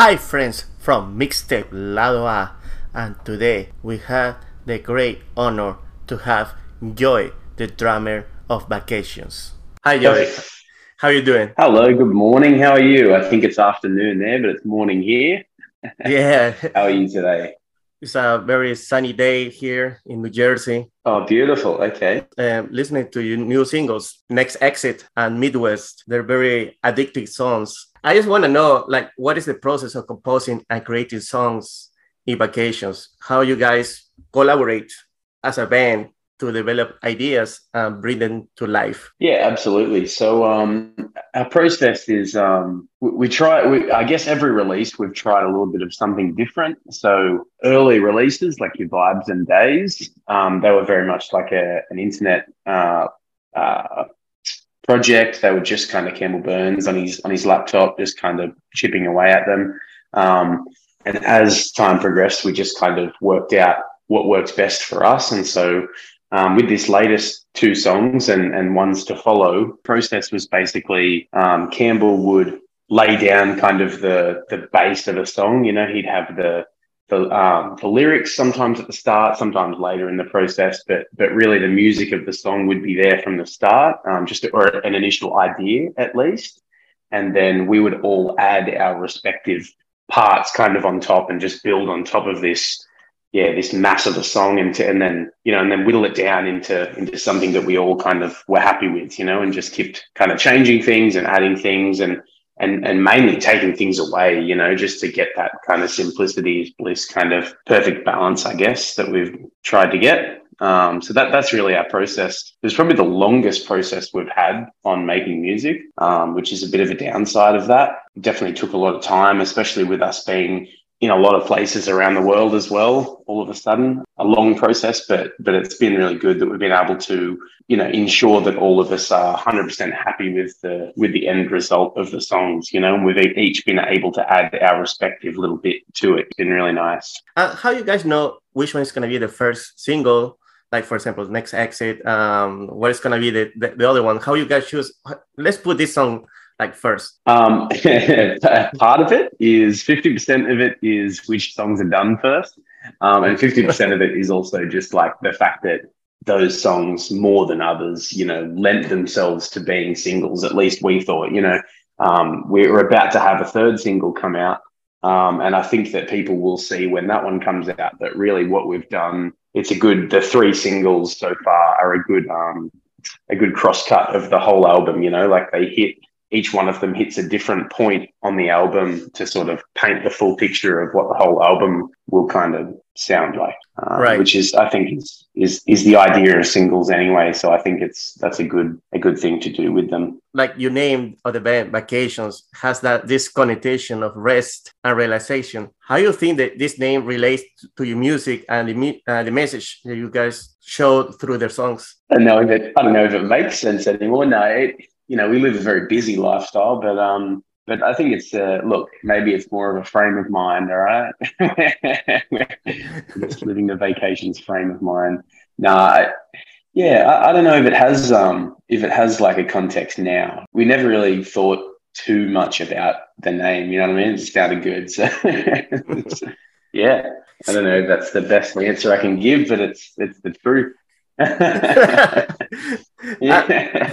Hi friends from Mixtape Lado A and today we have the great honor to have Joy, the drummer of Vacations. Hi Joy, how are you doing? Hello, good morning. How are you? I think it's afternoon there, but it's morning here. Yeah. How are you today? It's a very sunny day here in New Jersey. Oh, beautiful. Okay. Um, listening to your new singles, Next Exit and Midwest, they're very addictive songs. I just want to know, like, what is the process of composing and creating songs in vacations? How you guys collaborate as a band to develop ideas and bring them to life? Yeah, absolutely. So um, our process is um, we, we, try. We, I guess every release we've tried a little bit of something different. So early releases like your vibes and days, um, they were very much like a, an internet. Uh, uh, project they were just kind of Campbell Burns on his on his laptop just kind of chipping away at them um, and as time progressed we just kind of worked out what works best for us and so um, with this latest two songs and, and ones to follow, process was basically um, Campbell would lay down kind of the the base of a song. You know, he'd have the the, um, the lyrics sometimes at the start, sometimes later in the process, but but really the music of the song would be there from the start, um, just or an initial idea at least, and then we would all add our respective parts kind of on top and just build on top of this yeah, this mass of a song into, and then, you know, and then whittle it down into, into something that we all kind of were happy with, you know, and just kept kind of changing things and adding things and, and, and mainly taking things away, you know, just to get that kind of simplicity is bliss kind of perfect balance, I guess, that we've tried to get. Um, so that that's really our process. It's probably the longest process we've had on making music, um, which is a bit of a downside of that. It definitely took a lot of time, especially with us being in a lot of places around the world as well all of a sudden. A long process but but it's been really good that we've been able to you know ensure that all of us are 100% happy with the with the end result of the songs you know and we've each been able to add our respective little bit to it. It's been really nice. Uh, how you guys know which one is going to be the first single? Like for example next exit um what is going to be the, the, the other one? How you guys choose? Let's put this song like first? Um, part of it is 50% of it is which songs are done first. Um, and 50% of it is also just like the fact that those songs more than others, you know, lent themselves to being singles. At least we thought, you know, um, we're about to have a third single come out. Um, and I think that people will see when that one comes out that really what we've done, it's a good, the three singles so far are a good, um, a good cross cut of the whole album, you know, like they hit each one of them hits a different point on the album to sort of paint the full picture of what the whole album will kind of sound like. Uh, right. Which is, I think, is is is the idea of singles anyway. So I think it's that's a good a good thing to do with them. Like you named of the band, vacations has that this connotation of rest and realization. How you think that this name relates to your music and the uh, the message that you guys showed through their songs? I don't know if it, I don't know if it makes sense anymore. No, it, you know, we live a very busy lifestyle, but um, but I think it's uh, look, maybe it's more of a frame of mind. All right, just living the vacations frame of mind. Nah, yeah, I, I, don't know if it has um if it has like a context now. We never really thought too much about the name. You know what I mean? It sounded good, so yeah. I don't know if that's the best answer I can give, but it's it's the truth. yeah.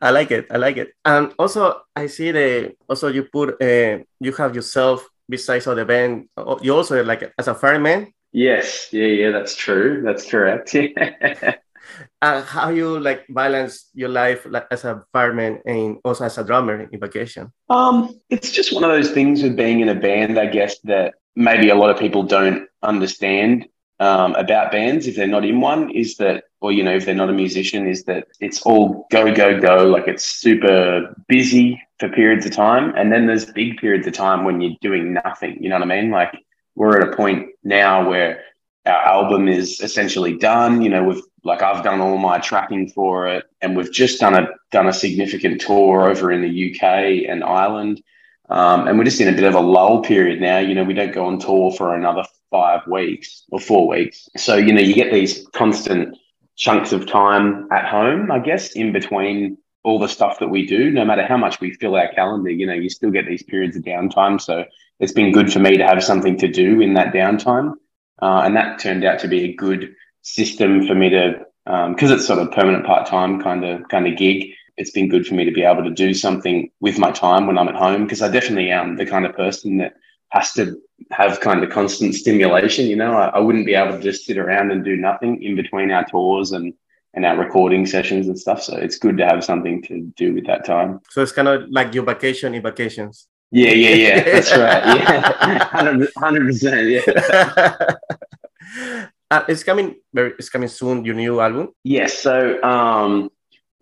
I like it. I like it. And also, I see the also you put uh, you have yourself besides of the band. You also like as a fireman. Yes. Yeah. Yeah. That's true. That's correct. uh, how you like balance your life like as a fireman and also as a drummer in vacation? Um, it's just one of those things with being in a band, I guess, that maybe a lot of people don't understand um, about bands if they're not in one is that, or you know, if they're not a musician, is that it's all go go go. Like it's super busy for periods of time, and then there's big periods of time when you're doing nothing. You know what I mean? Like we're at a point now where our album is essentially done. You know, we've like I've done all my tracking for it, and we've just done a done a significant tour over in the UK and Ireland. Um, and we're just in a bit of a lull period now. You know, we don't go on tour for another five weeks or four weeks. So, you know, you get these constant chunks of time at home, I guess, in between all the stuff that we do, no matter how much we fill our calendar, you know, you still get these periods of downtime. So it's been good for me to have something to do in that downtime. Uh, and that turned out to be a good system for me to, because um, it's sort of permanent part time kind of kind of gig. It's been good for me to be able to do something with my time when I'm at home because I definitely am the kind of person that has to have kind of constant stimulation. You know, I, I wouldn't be able to just sit around and do nothing in between our tours and and our recording sessions and stuff. So it's good to have something to do with that time. So it's kind of like your vacation in vacations. Yeah, yeah, yeah. That's right. Yeah, hundred percent. Yeah. Uh, it's coming very. It's coming soon. Your new album. Yes. So um,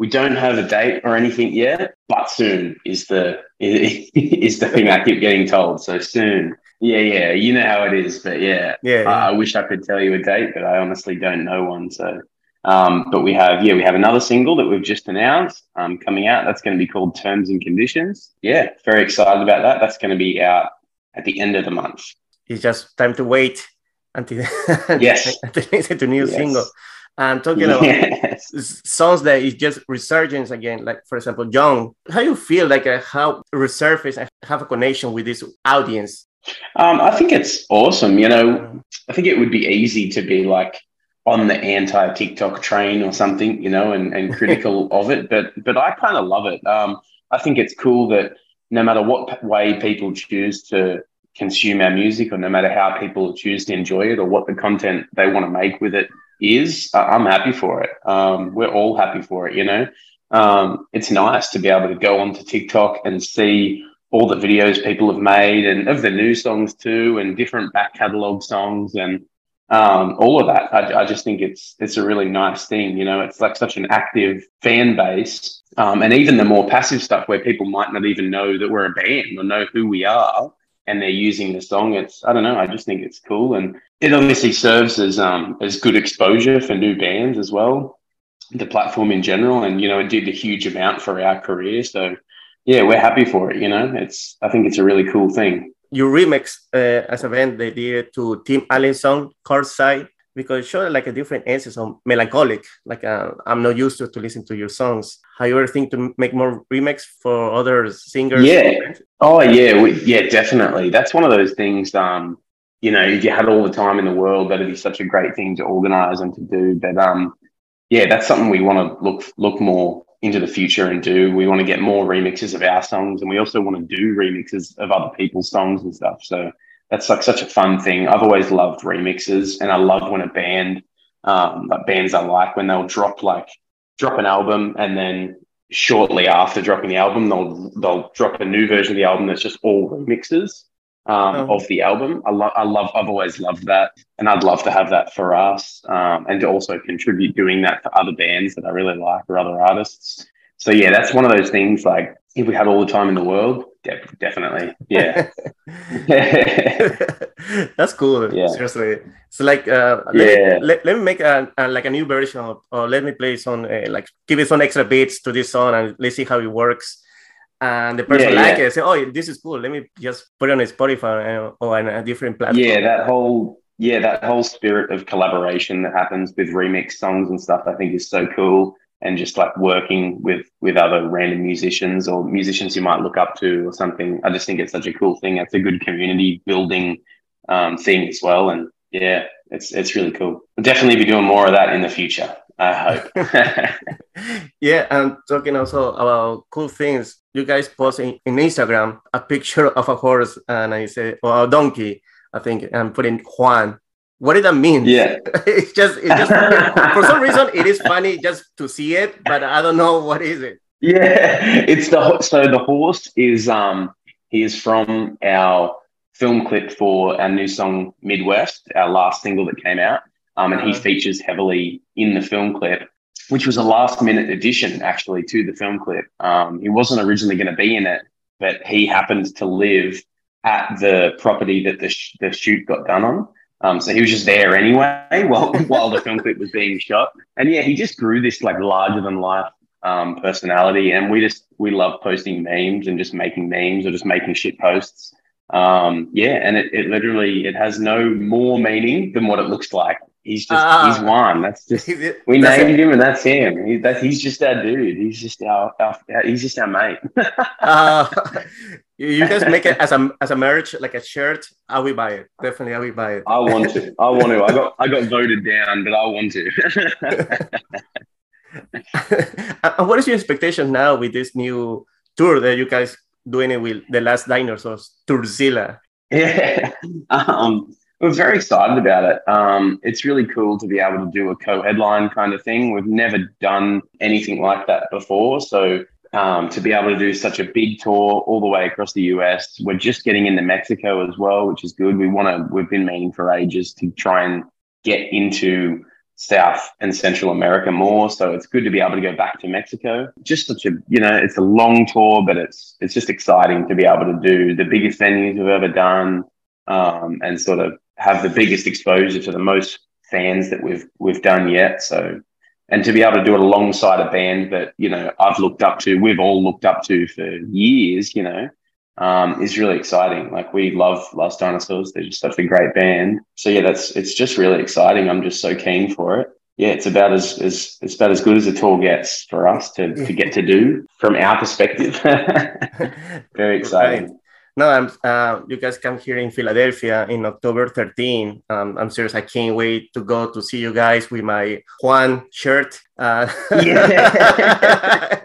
we don't have a date or anything yet, but soon is the is the thing I keep getting told. So soon. Yeah, yeah. You know how it is, but yeah. Yeah. yeah. I, I wish I could tell you a date, but I honestly don't know one. So um, but we have, yeah, we have another single that we've just announced um, coming out. That's going to be called Terms and Conditions. Yeah, very excited about that. That's going to be out at the end of the month. It's just time to wait until yes until to new yes. single. And talking about yes. songs that is just resurgence again, like for example, Young. How you feel like uh, how resurface and have a connection with this audience? Um, I think it's awesome. You know, I think it would be easy to be like on the anti TikTok train or something, you know, and, and critical of it. But but I kind of love it. Um, I think it's cool that no matter what way people choose to consume our music, or no matter how people choose to enjoy it, or what the content they want to make with it is, I'm happy for it. Um, we're all happy for it, you know. Um, it's nice to be able to go onto TikTok and see all the videos people have made and of the new songs too, and different back catalog songs and um, all of that. I, I, just think it's it's a really nice thing. You know, it's like such an active fan base, um, and even the more passive stuff where people might not even know that we're a band or know who we are, and they're using the song. It's I don't know. I just think it's cool, and it obviously serves as um as good exposure for new bands as well. The platform in general, and you know, it did a huge amount for our career. So yeah, we're happy for it. You know, it's I think it's a really cool thing you remix uh, as a band the idea to Tim Atlas song Courtside because showed like a different essence of melancholic. Like uh, I'm not used to, to listen to your songs. How you ever think to make more remix for other singers? Yeah. Oh yeah, we, yeah, definitely. That's one of those things. Um, you know, if you had all the time in the world, that'd be such a great thing to organize and to do. But um, yeah, that's something we want to look look more into the future and do. We want to get more remixes of our songs, and we also want to do remixes of other people's songs and stuff. So that's like such a fun thing. I've always loved remixes, and I love when a band, um, like bands I like, when they'll drop like drop an album and then shortly after dropping the album, they'll they'll drop a new version of the album that's just all remixes um, oh. of the album. I love, I love, I've always loved that, and I'd love to have that for us, um, and to also contribute doing that for other bands that I really like or other artists. So yeah, that's one of those things. Like if we had all the time in the world, de- definitely, yeah. that's cool. Yeah. Seriously, so like, uh, let yeah. Me, let, let me make a, a, like a new version of, or let me play some uh, like give it some extra beats to this song, and let's see how it works and the person yeah, like yeah. it, say, "Oh, this is cool. Let me just put it on Spotify or on a different platform." Yeah, that whole yeah that whole spirit of collaboration that happens with remix songs and stuff, I think is so cool. And just like working with with other random musicians or musicians you might look up to or something, I just think it's such a cool thing. It's a good community building um, thing as well, and yeah, it's it's really cool. We'll definitely be doing more of that in the future. I hope. yeah, and talking also about cool things. You guys post in, in, Instagram a picture of a horse and I say, or a donkey, I think, and put in Juan. What did that mean? Yeah, it's just, it's just for some reason it is funny just to see it, but I don't know what is it. Yeah, it's the so the horse is um he is from our film clip for our new song Midwest, our last single that came out. Um, and he uh-huh. features heavily in the film clip, which was a last minute addition actually to the film clip. Um, he wasn't originally going to be in it, but he happened to live at the property that the, sh- the shoot got done on. Um, so he was just there anyway while while the film clip was being shot. And yeah, he just grew this like larger than life um, personality, and we just we love posting memes and just making memes or just making shit posts. Um, yeah, and it, it literally it has no more meaning than what it looks like. He's just uh, he's one. That's just we that's named it. him, and that's him. He, that, he's just our dude. He's just our, our he's just our mate. uh, you guys make it as a as a merch, like a shirt. I will buy it. Definitely, I will buy it. I want to. I want to. I got I got voted down, but I want to. and what is your expectation now with this new tour that you guys doing it with the last dinosaurs, Tourzilla? Yeah, um, we're very excited about it. Um, it's really cool to be able to do a co-headline kind of thing. We've never done anything like that before, so um, to be able to do such a big tour all the way across the US. We're just getting into Mexico as well, which is good. We want to, we've been meaning for ages to try and get into South and Central America more. So it's good to be able to go back to Mexico. Just such a, you know, it's a long tour, but it's, it's just exciting to be able to do the biggest venues we've ever done um, and sort of have the biggest exposure to the most fans that we've, we've done yet. So and to be able to do it alongside a band that you know I've looked up to, we've all looked up to for years, you know, um, is really exciting. Like we love Last Dinosaurs; they're just such a great band. So yeah, that's it's just really exciting. I'm just so keen for it. Yeah, it's about as as it's about as good as a tour gets for us to to get to do from our perspective. Very exciting. No, I'm, uh, you guys come here in Philadelphia in October 13. Um, I'm serious. I can't wait to go to see you guys with my Juan shirt. Uh, yeah.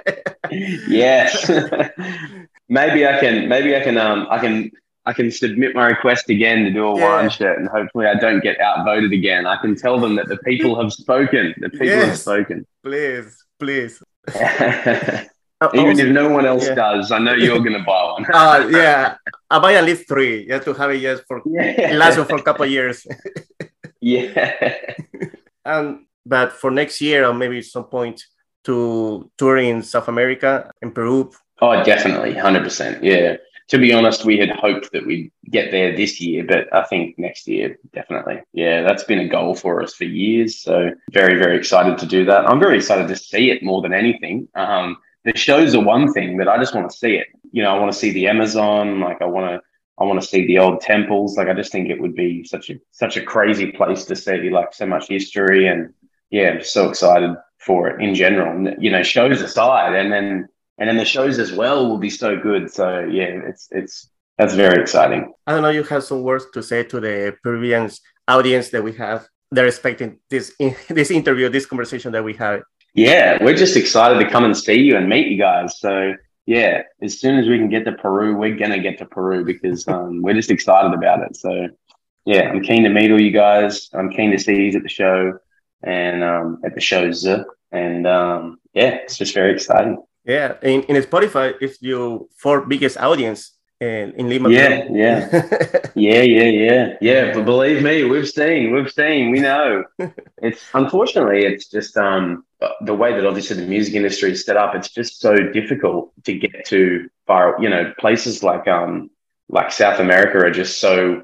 yes. maybe I can. Maybe I can. Um, I can. I can submit my request again to do a yeah. Juan shirt, and hopefully I don't get outvoted again. I can tell them that the people have spoken. The people yes. have spoken. Please, please. Uh, Even if no one else yeah. does, I know you're gonna buy one. uh, yeah, I buy at least three. You have to have it just for yeah. last for a couple of years. yeah. And but for next year or maybe some point to tour in South America in Peru. Oh, definitely, hundred percent. Yeah. To be honest, we had hoped that we'd get there this year, but I think next year, definitely. Yeah, that's been a goal for us for years. So very, very excited to do that. I'm very excited to see it more than anything. Um, the shows are one thing, but I just want to see it. You know, I want to see the Amazon. Like I want to, I want to see the old temples. Like I just think it would be such a such a crazy place to see. Like so much history, and yeah, I'm so excited for it in general. You know, shows aside, and then and then the shows as well will be so good. So yeah, it's it's that's very exciting. I don't know. You have some words to say to the Peruvian audience that we have. They're expecting this in, this interview, this conversation that we have yeah, we're just excited to come and see you and meet you guys. So yeah, as soon as we can get to Peru, we're gonna get to Peru because um, we're just excited about it. So yeah, I'm keen to meet all you guys. I'm keen to see you at the show and um, at the shows, and um, yeah, it's just very exciting. Yeah, in, in Spotify, it's your fourth biggest audience in, in Lima. Yeah, yeah, yeah, yeah, yeah, yeah. But believe me, we've seen, we've seen, we know. it's unfortunately, it's just um the way that obviously the music industry is set up. It's just so difficult to get to far. You know, places like um like South America are just so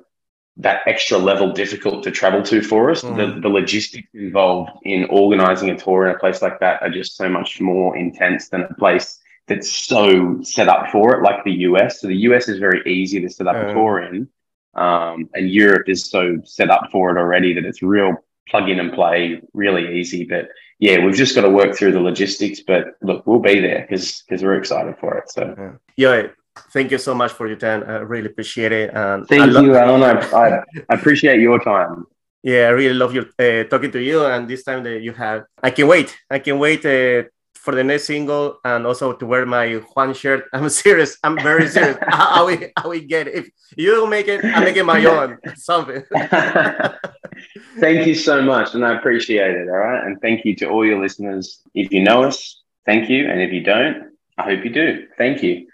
that extra level difficult to travel to for us. Mm. The, the logistics involved in organizing a tour in a place like that are just so much more intense than a place that's so set up for it, like the US. So the US is very easy to set up a tour in, um, and Europe is so set up for it already that it's real plug in and play, really easy. But yeah, we've just got to work through the logistics. But look, we'll be there because because we're excited for it. So yeah. Thank you so much for your time. I really appreciate it. And Thank you, Alan. I, I, I appreciate your time. Yeah, I really love your uh, talking to you, and this time that you have, I can wait. I can wait uh, for the next single and also to wear my Juan shirt. I'm serious. I'm very serious. I, I, will, I will get it. If you don't make it, I'm making my own something. thank you so much. And I appreciate it. All right. And thank you to all your listeners. If you know us, thank you. And if you don't, I hope you do. Thank you.